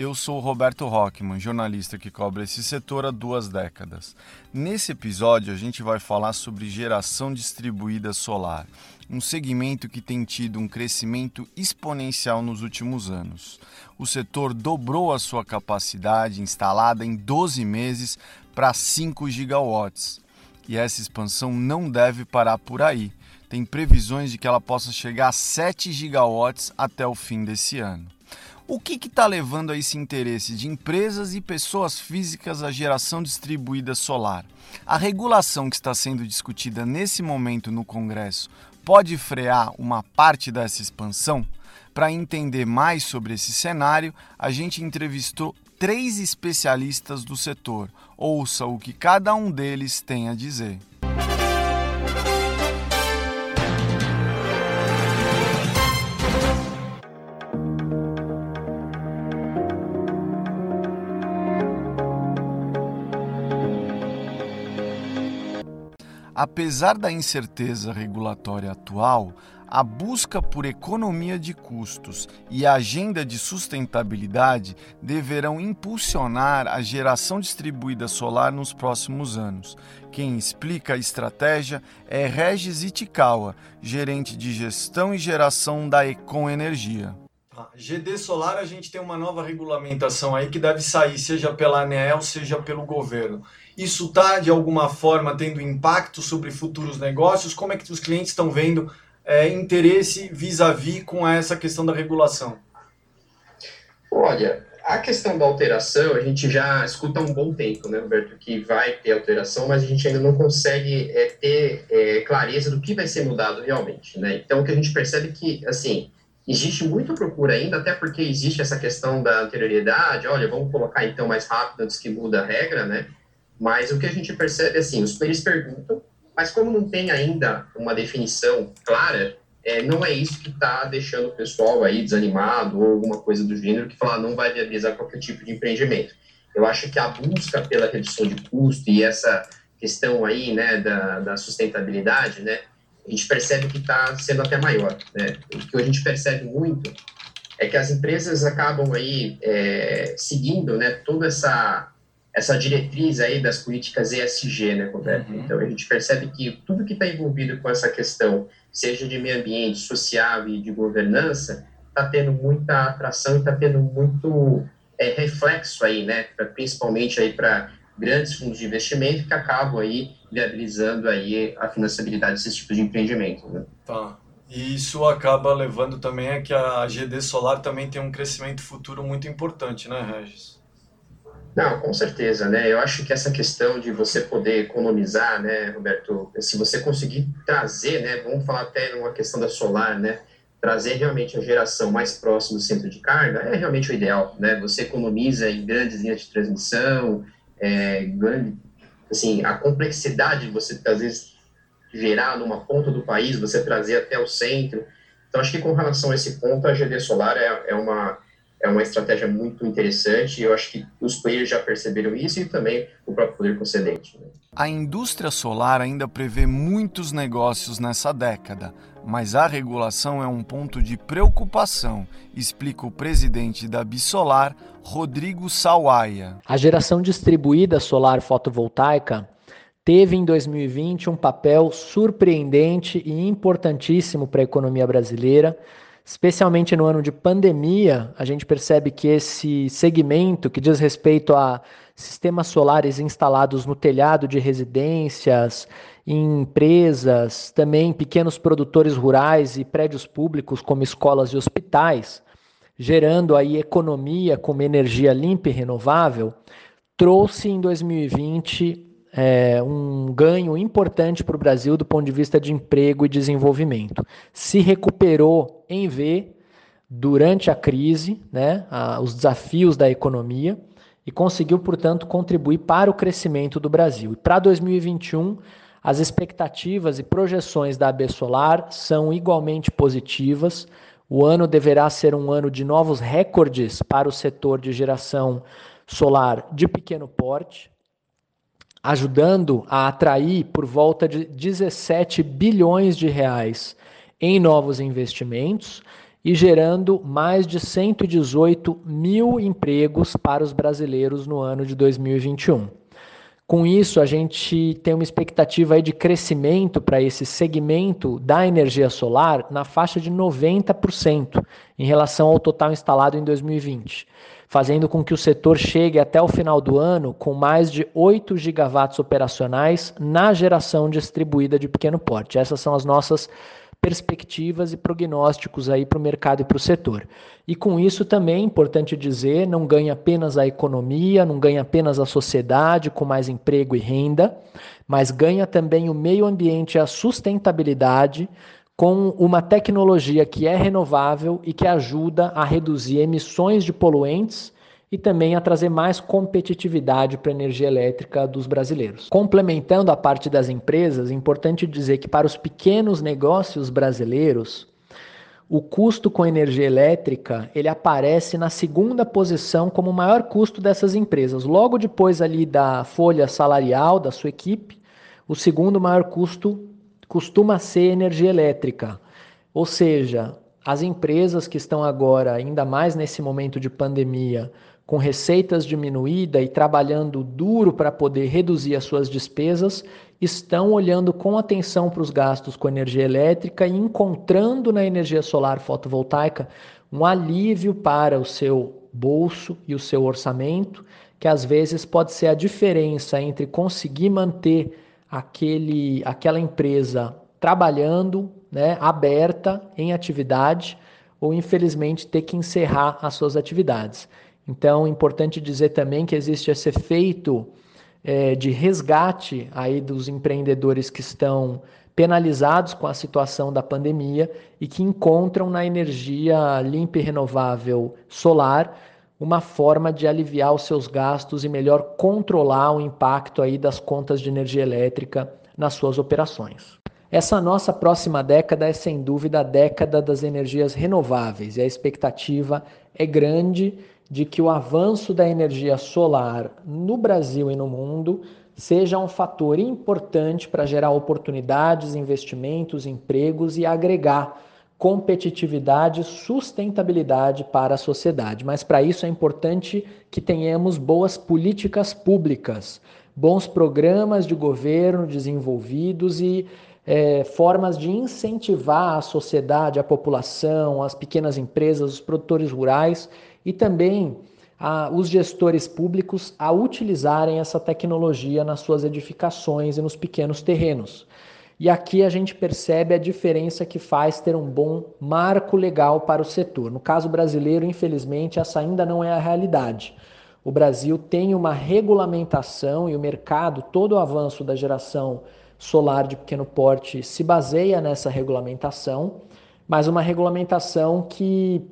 Eu sou o Roberto Rockman, jornalista que cobre esse setor há duas décadas. Nesse episódio, a gente vai falar sobre geração distribuída solar, um segmento que tem tido um crescimento exponencial nos últimos anos. O setor dobrou a sua capacidade instalada em 12 meses para 5 gigawatts e essa expansão não deve parar por aí. Tem previsões de que ela possa chegar a 7 gigawatts até o fim desse ano. O que está levando a esse interesse de empresas e pessoas físicas à geração distribuída solar? A regulação que está sendo discutida nesse momento no Congresso pode frear uma parte dessa expansão? Para entender mais sobre esse cenário, a gente entrevistou três especialistas do setor. Ouça o que cada um deles tem a dizer. Apesar da incerteza regulatória atual, a busca por economia de custos e a agenda de sustentabilidade deverão impulsionar a geração distribuída solar nos próximos anos. Quem explica a estratégia é Regis Itikawa, gerente de gestão e geração da Econ Energia. GD Solar, a gente tem uma nova regulamentação aí que deve sair, seja pela ANEEL, seja pelo governo. Isso está, de alguma forma, tendo impacto sobre futuros negócios? Como é que os clientes estão vendo é, interesse vis-à-vis -vis com essa questão da regulação? Olha, a questão da alteração, a gente já escuta há um bom tempo, né, Roberto, que vai ter alteração, mas a gente ainda não consegue é, ter é, clareza do que vai ser mudado realmente, né? Então, o que a gente percebe é que, assim, existe muita procura ainda, até porque existe essa questão da anterioridade, olha, vamos colocar então mais rápido antes que muda a regra, né? Mas o que a gente percebe, assim, os players perguntam, mas como não tem ainda uma definição clara, é, não é isso que está deixando o pessoal aí desanimado ou alguma coisa do gênero que fala não vai viabilizar qualquer tipo de empreendimento. Eu acho que a busca pela redução de custo e essa questão aí, né, da, da sustentabilidade, né, a gente percebe que está sendo até maior, né. O que a gente percebe muito é que as empresas acabam aí é, seguindo, né, toda essa essa diretriz aí das políticas ESG, né, Roberto? Uhum. Então, a gente percebe que tudo que está envolvido com essa questão, seja de meio ambiente, social e de governança, está tendo muita atração e está tendo muito é, reflexo aí, né, pra, principalmente aí para grandes fundos de investimento que acabam aí viabilizando aí a financiabilidade desses tipos de empreendimento, né? Tá. E isso acaba levando também a que a GD Solar também tem um crescimento futuro muito importante, né, Regis? Não, com certeza, né? Eu acho que essa questão de você poder economizar, né, Roberto, se você conseguir trazer, né, vamos falar até numa questão da solar, né, trazer realmente a geração mais próxima do centro de carga é realmente o ideal, né? Você economiza em grandes linhas de transmissão, é, grande, assim, a complexidade de você às vezes gerar numa ponta do país, você trazer até o centro. Então, acho que com relação a esse ponto, a GD Solar é, é uma é uma estratégia muito interessante e eu acho que os players já perceberam isso e também o próprio poder concedente. Né? A indústria solar ainda prevê muitos negócios nessa década, mas a regulação é um ponto de preocupação, explica o presidente da Bisolar, Rodrigo Sawaia. A geração distribuída solar fotovoltaica teve em 2020 um papel surpreendente e importantíssimo para a economia brasileira especialmente no ano de pandemia, a gente percebe que esse segmento que diz respeito a sistemas solares instalados no telhado de residências, em empresas, também pequenos produtores rurais e prédios públicos como escolas e hospitais, gerando aí economia como energia limpa e renovável, trouxe em 2020 é, um ganho importante para o Brasil do ponto de vista de emprego e desenvolvimento. Se recuperou em V durante a crise, né, a, os desafios da economia, e conseguiu, portanto, contribuir para o crescimento do Brasil. E para 2021, As expectativas e projeções da AB Solar são igualmente positivas. O ano deverá ser um ano de novos recordes para o setor de geração solar de pequeno porte, ajudando a atrair por volta de 17 bilhões de reais em novos investimentos e gerando mais de 118 mil empregos para os brasileiros no ano de 2021. Com isso, a gente tem uma expectativa aí de crescimento para esse segmento da energia solar na faixa de 90% em relação ao total instalado em 2020, fazendo com que o setor chegue até o final do ano com mais de 8 gigawatts operacionais na geração distribuída de pequeno porte. Essas são as nossas perspectivas e prognósticos aí para o mercado e para o setor. E com isso também é importante dizer, não ganha apenas a economia, não ganha apenas a sociedade com mais emprego e renda, mas ganha também o meio ambiente e a sustentabilidade com uma tecnologia que é renovável e que ajuda a reduzir emissões de poluentes e também a trazer mais competitividade para a energia elétrica dos brasileiros. Complementando a parte das empresas, é importante dizer que para os pequenos negócios brasileiros, o custo com energia elétrica ele aparece na segunda posição como o maior custo dessas empresas. Logo depois ali da folha salarial da sua equipe, o segundo maior custo costuma ser energia elétrica. Ou seja, as empresas que estão agora, ainda mais nesse momento de pandemia, com receitas diminuídas e trabalhando duro para poder reduzir as suas despesas, estão olhando com atenção para os gastos com energia elétrica e encontrando na energia solar fotovoltaica um alívio para o seu bolso e o seu orçamento, que às vezes pode ser a diferença entre conseguir manter aquele, aquela empresa trabalhando, né, aberta em atividade, ou infelizmente ter que encerrar as suas atividades. Então, é importante dizer também que existe esse efeito é, de resgate aí dos empreendedores que estão penalizados com a situação da pandemia e que encontram na energia limpa e renovável solar uma forma de aliviar os seus gastos e melhor controlar o impacto aí das contas de energia elétrica nas suas operações. Essa nossa próxima década é sem dúvida a década das energias renováveis e a expectativa é grande de que o avanço da energia solar no Brasil e no mundo seja um fator importante para gerar oportunidades, investimentos, empregos e agregar competitividade sustentabilidade para a sociedade. Mas para isso é importante que tenhamos boas políticas públicas, bons programas de governo desenvolvidos e é, formas de incentivar a sociedade, a população, as pequenas empresas, os produtores rurais e também a, os gestores públicos a utilizarem essa tecnologia nas suas edificações e nos pequenos terrenos. E aqui a gente percebe a diferença que faz ter um bom marco legal para o setor. No caso brasileiro, infelizmente, essa ainda não é a realidade. O Brasil tem uma regulamentação e o mercado, todo o avanço da geração solar de pequeno porte se baseia nessa regulamentação, mas uma regulamentação que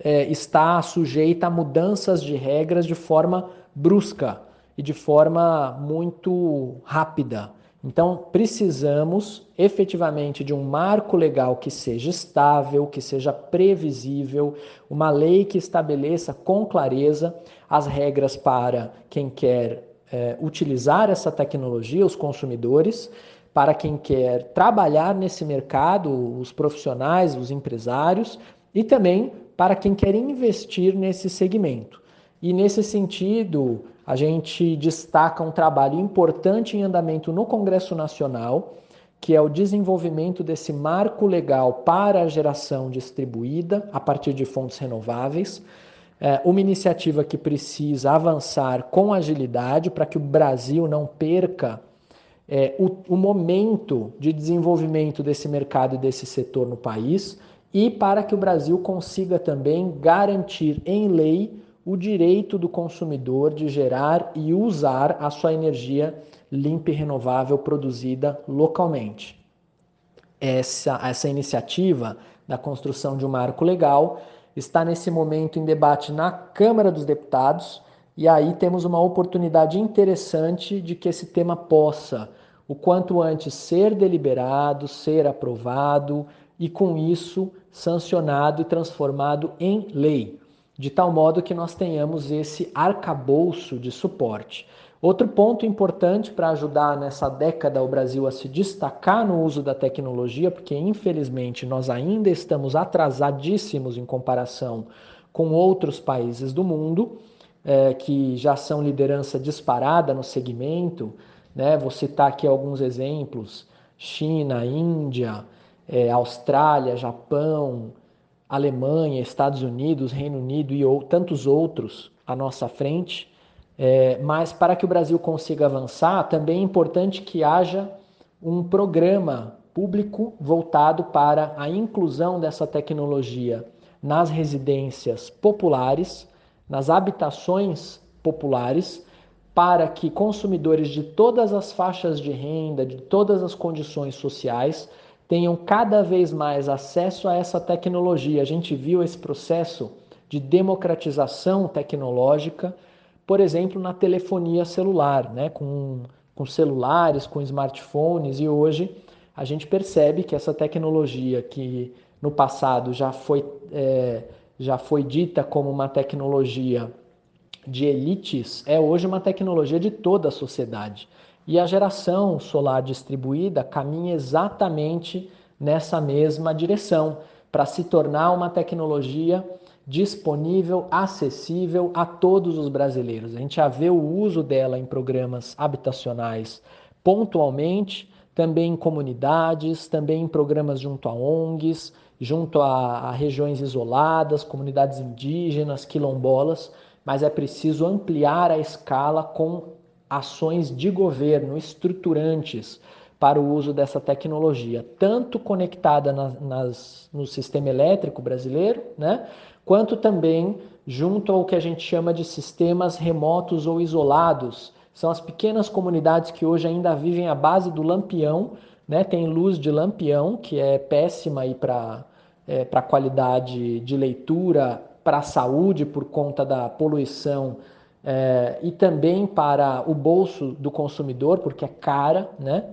é, está sujeita a mudanças de regras de forma brusca e de forma muito rápida. Então, precisamos efetivamente de um marco legal que seja estável, que seja previsível, uma lei que estabeleça com clareza as regras para quem quer é, utilizar essa tecnologia, os consumidores, para quem quer trabalhar nesse mercado, os profissionais, os empresários, e também para quem quer investir nesse segmento. E nesse sentido, a gente destaca um trabalho importante em andamento no Congresso Nacional, que é o desenvolvimento desse marco legal para a geração distribuída a partir de fontes renováveis. É uma iniciativa que precisa avançar com agilidade para que o Brasil não perca é, o, o momento de desenvolvimento desse mercado e desse setor no país e para que o Brasil consiga também garantir em lei o direito do consumidor de gerar e usar a sua energia limpa e renovável produzida localmente. Essa, essa iniciativa da construção de um marco legal está nesse momento em debate na Câmara dos Deputados e aí temos uma oportunidade interessante de que esse tema possa o quanto antes ser deliberado, ser aprovado e, com isso, sancionado e transformado em lei, de tal modo que nós tenhamos esse arcabouço de suporte. Outro ponto importante para ajudar nessa década o Brasil a se destacar no uso da tecnologia, porque infelizmente nós ainda estamos atrasadíssimos em comparação com outros países do mundo, é, que já são liderança disparada no segmento. Né? Vou citar aqui alguns exemplos: China, Índia, é, Austrália, Japão, Alemanha, Estados Unidos, Reino Unido e ou, tantos outros à nossa frente. É, mas para que o Brasil consiga avançar, também é importante que haja um programa público voltado para a inclusão dessa tecnologia nas residências populares, nas habitações populares, para que consumidores de todas as faixas de renda, de todas as condições sociais, tenham cada vez mais acesso a essa tecnologia. A gente viu esse processo de democratização tecnológica por exemplo, na telefonia celular, né? com, com celulares, com smartphones, e hoje a gente percebe que essa tecnologia que no passado já foi, é, já foi dita como uma tecnologia de elites, é hoje uma tecnologia de toda a sociedade. E a geração solar distribuída caminha exatamente nessa mesma direção, para se tornar uma tecnologia disponível, acessível a todos os brasileiros. A gente já vê o uso dela em programas habitacionais pontualmente, também em comunidades, também em programas junto a ONGs, junto a, a regiões isoladas, comunidades indígenas, quilombolas, mas é preciso ampliar a escala com ações de governo estruturantes para o uso dessa tecnologia, tanto conectada na, nas, no sistema elétrico brasileiro, né, quanto também junto ao que a gente chama de sistemas remotos ou isolados. São as pequenas comunidades que hoje ainda vivem à base do lampião, né? tem luz de lampião, que é péssima para é, a qualidade de leitura, para a saúde por conta da poluição é, e também para o bolso do consumidor, porque é cara, né?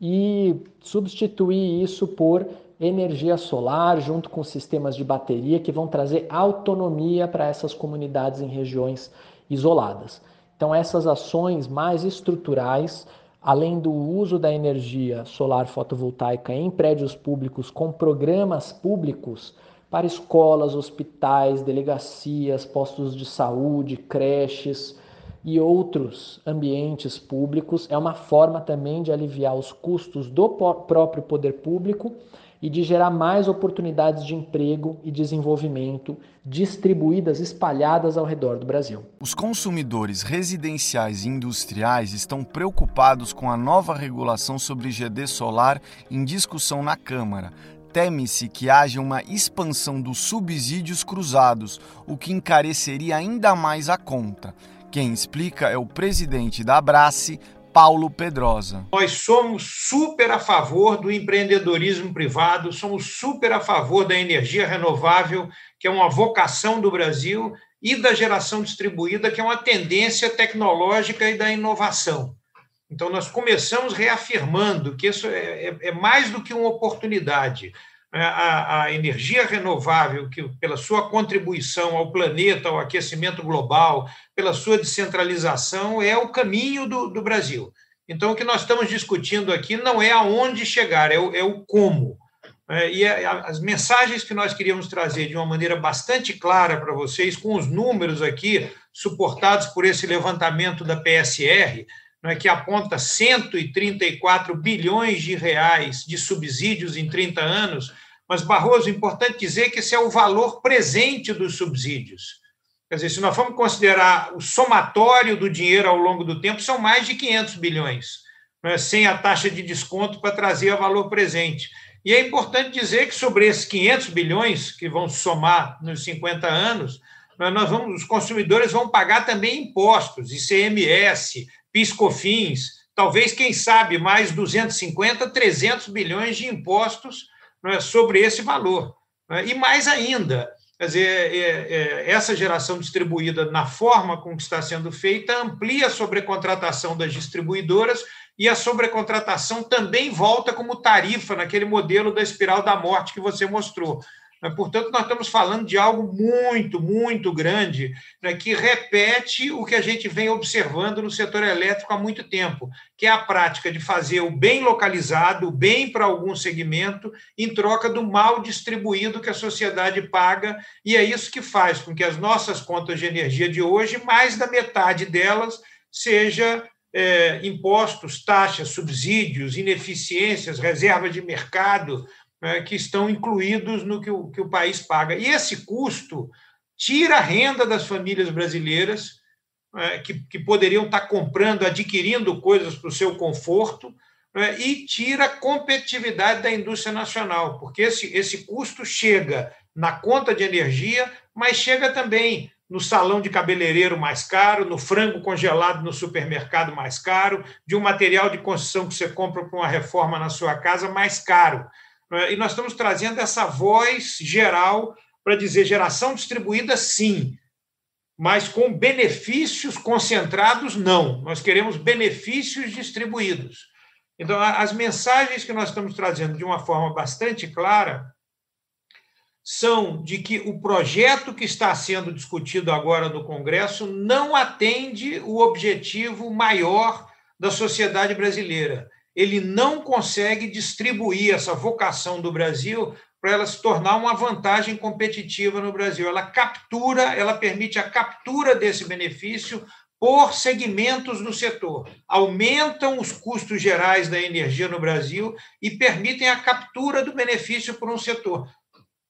E substituir isso por energia solar junto com sistemas de bateria que vão trazer autonomia para essas comunidades em regiões isoladas. Então, essas ações mais estruturais, além do uso da energia solar fotovoltaica em prédios públicos com programas públicos para escolas, hospitais, delegacias, postos de saúde, creches e outros ambientes públicos, é uma forma também de aliviar os custos do próprio poder público e de gerar mais oportunidades de emprego e desenvolvimento distribuídas, espalhadas ao redor do Brasil. Os consumidores residenciais e industriais estão preocupados com a nova regulação sobre GD solar em discussão na Câmara. Teme-se que haja uma expansão dos subsídios cruzados, o que encareceria ainda mais a conta. Quem explica é o presidente da Abrace, Paulo Pedrosa. Nós somos super a favor do empreendedorismo privado, somos super a favor da energia renovável, que é uma vocação do Brasil, e da geração distribuída, que é uma tendência tecnológica e da inovação. Então, nós começamos reafirmando que isso é, é, é mais do que uma oportunidade. É, a, a, energia renovável, que pela sua contribuição ao planeta, ao aquecimento global, pela sua descentralização, é o caminho do, do Brasil. Então, o que nós estamos discutindo aqui não é aonde chegar, é o, é o como. É, e a, as mensagens que nós queríamos trazer de uma maneira bastante clara para vocês, com os números aqui, suportados por esse levantamento da PSR, que aponta 134 bilhões de reais de subsídios em 30 anos, mas, Barroso, é importante dizer que esse é o valor presente dos subsídios. Quer dizer, se nós formos considerar o somatório do dinheiro ao longo do tempo, são mais de 500 bilhões, né, sem a taxa de desconto para trazer a valor presente. E é importante dizer que sobre esses 500 bilhões que vão somar nos 50 anos, né, nós vamos, os consumidores vão pagar também impostos, ICMS, PIS/COFINS, talvez, quem sabe, mais 250, 300 bilhões de impostos é, sobre esse valor. É? E mais ainda, Quer dizer, é, é, essa geração distribuída, na forma com que está sendo feita, amplia a sobrecontratação das distribuidoras e a sobrecontratação também volta como tarifa naquele modelo da espiral da morte que você mostrou. Portanto, nós estamos falando de algo muito, muito grande, né, que repete o que a gente vem observando no setor elétrico há muito tempo, que é a prática de fazer o bem localizado, o bem para algum segmento, em troca do mal distribuído que a sociedade paga, e é isso que faz com que as nossas contas de energia de hoje, mais da metade delas, seja é, impostos, taxas, subsídios, ineficiências, reserva de mercado, né, que estão incluídos no que o, que o país paga. E esse custo tira a renda das famílias brasileiras, né, que, que poderiam estar comprando, adquirindo coisas para o seu conforto, né, e tira a competitividade da indústria nacional, porque esse, esse custo chega na conta de energia, mas chega também no salão de cabeleireiro mais caro, no frango congelado no supermercado mais caro, de um material de construção que você compra para uma reforma na sua casa mais caro. É? E nós estamos trazendo essa voz geral para dizer geração distribuída, sim, mas com benefícios concentrados, não. Nós queremos benefícios distribuídos. Então, as mensagens que nós estamos trazendo de uma forma bastante clara são de que o projeto que está sendo discutido agora no Congresso não atende o objetivo maior da sociedade brasileira, ele não consegue distribuir essa vocação do Brasil para ela se tornar uma vantagem competitiva no Brasil. Ela captura, ela permite a captura desse benefício por segmentos do setor. Aumentam os custos gerais da energia no Brasil e permitem a captura do benefício por um setor.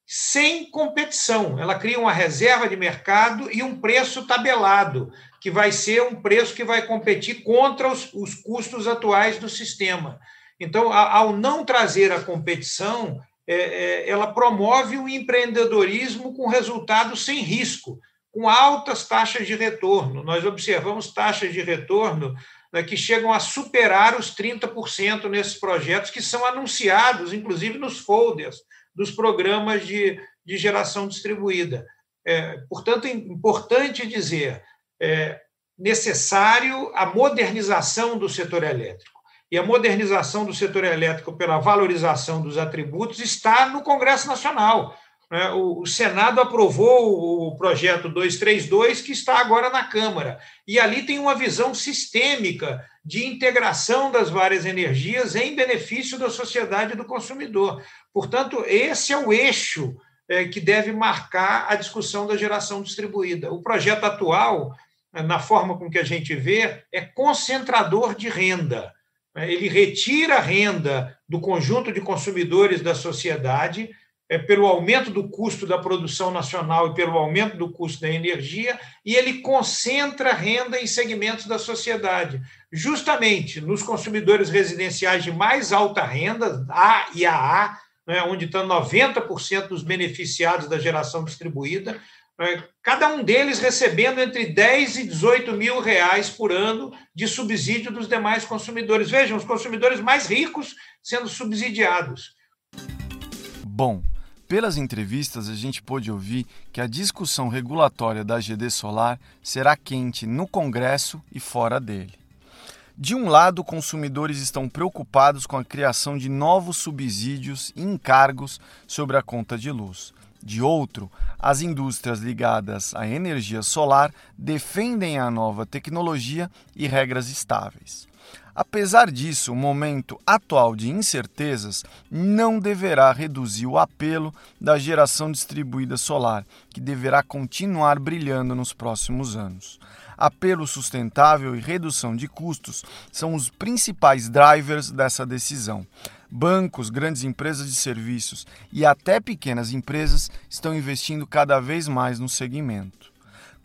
Sem competição, ela cria uma reserva de mercado e um preço tabelado que vai ser um preço que vai competir contra os, os custos atuais do sistema. Então, ao não trazer a competição, é, é, ela promove o empreendedorismo com resultados sem risco, com altas taxas de retorno. Nós observamos taxas de retorno né, que chegam a superar os 30% nesses projetos que são anunciados, inclusive nos folders dos programas de, de geração distribuída. É, portanto, é importante dizer, é, necessário a modernização do setor elétrico. E a modernização do setor elétrico pela valorização dos atributos está no Congresso Nacional. Né? O Senado aprovou o projeto 232, que está agora na Câmara. E ali tem uma visão sistêmica de integração das várias energias em benefício da sociedade e do consumidor. Portanto, esse é o eixo é, que deve marcar a discussão da geração distribuída. O projeto atual na forma com que a gente vê, é concentrador de renda. Ele retira a renda do conjunto de consumidores da sociedade é, pelo aumento do custo da produção nacional e pelo aumento do custo da energia, e ele concentra renda em segmentos da sociedade, justamente nos consumidores residenciais de mais alta renda, A e AA, né, onde estão 90% dos beneficiados da geração distribuída, é, cada um deles recebendo entre 10 e 18 mil reais por ano de subsídio dos demais consumidores. Vejam, os consumidores mais ricos sendo subsidiados. Bom, pelas entrevistas a gente pôde ouvir que a discussão regulatória da GD Solar será quente no Congresso e fora dele. De um lado, consumidores estão preocupados com a criação de novos subsídios e encargos sobre a conta de luz. De outro, as indústrias ligadas à energia solar defendem a nova tecnologia e regras estáveis. Apesar disso, o momento atual de incertezas não deverá reduzir o apelo da geração distribuída solar, que deverá continuar brilhando nos próximos anos. Apelo sustentável e redução de custos são os principais drivers dessa decisão bancos, grandes empresas de serviços e até pequenas empresas estão investindo cada vez mais no segmento.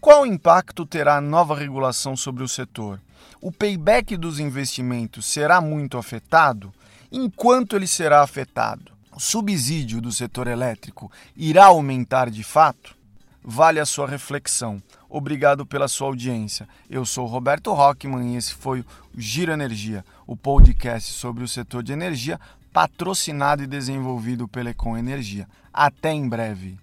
Qual impacto terá a nova regulação sobre o setor? O payback dos investimentos será muito afetado? Enquanto ele será afetado, o subsídio do setor elétrico irá aumentar de fato? Vale a sua reflexão. Obrigado pela sua audiência. Eu sou Roberto Rockman e esse foi o Giro Energia, o podcast sobre o setor de energia, patrocinado e desenvolvido pela Econ Energia. Até em breve.